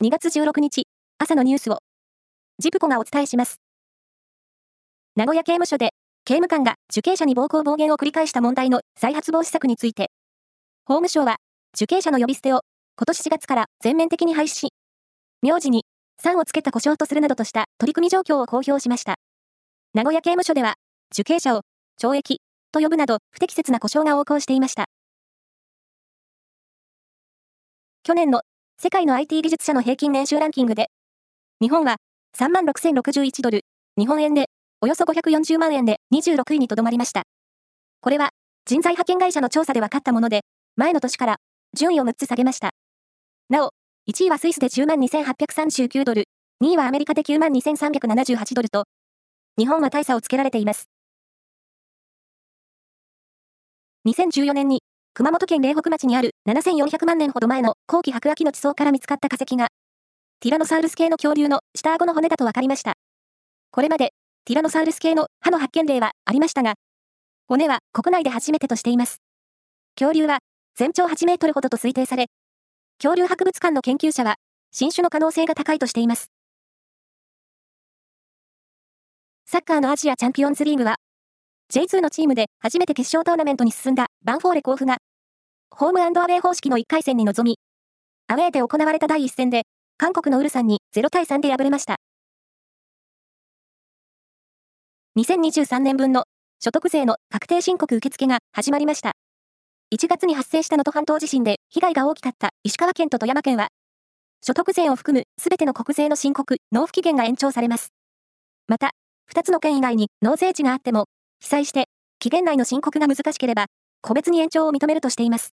2月16日、朝のニュースを、ジプコがお伝えします。名古屋刑務所で、刑務官が受刑者に暴行暴言を繰り返した問題の再発防止策について、法務省は、受刑者の呼び捨てを、今年4月から全面的に廃止し、名字に、3をつけた故障とするなどとした取り組み状況を公表しました。名古屋刑務所では、受刑者を、懲役、と呼ぶなど不適切な故障が横行していました。去年の世界の IT 技術者の平均年収ランキングで、日本は36,061ドル、日本円でおよそ540万円で26位にとどまりました。これは人材派遣会社の調査で分かったもので、前の年から順位を6つ下げました。なお、1位はスイスで10万2839ドル、2位はアメリカで9万2378ドルと、日本は大差をつけられています。2014年に熊本県苓北町にある7400万年ほど前の後期白亜紀の地層から見つかった化石が、ティラノサウルス系の恐竜の下顎の骨だと分かりました。これまで、ティラノサウルス系の歯の発見例はありましたが、骨は国内で初めてとしています。恐竜は全長8メートルほどと推定され、恐竜博物館の研究者は、新種の可能性が高いとしています。サッカーのアジアチャンピオンズリーグは、J2 のチームで初めて決勝トーナメントに進んだバンフォーレ甲府がホームアウェイ方式の1回戦に臨み、アウェーで行われた第1戦で、韓国のウルサンに0対3で敗れました。2023年分の所得税の確定申告受付が始まりました。1月に発生した能登半島地震で被害が大きかった石川県と富山県は、所得税を含むすべての国税の申告、納付期限が延長されます。また、2つの県以外に納税地があっても、被災して期限内の申告が難しければ、個別に延長を認めるとしています。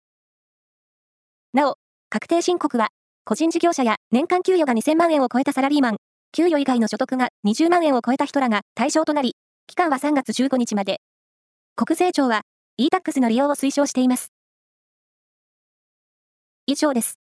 なお、確定申告は、個人事業者や年間給与が2000万円を超えたサラリーマン、給与以外の所得が20万円を超えた人らが対象となり、期間は3月15日まで。国税庁は e-tax の利用を推奨しています。以上です。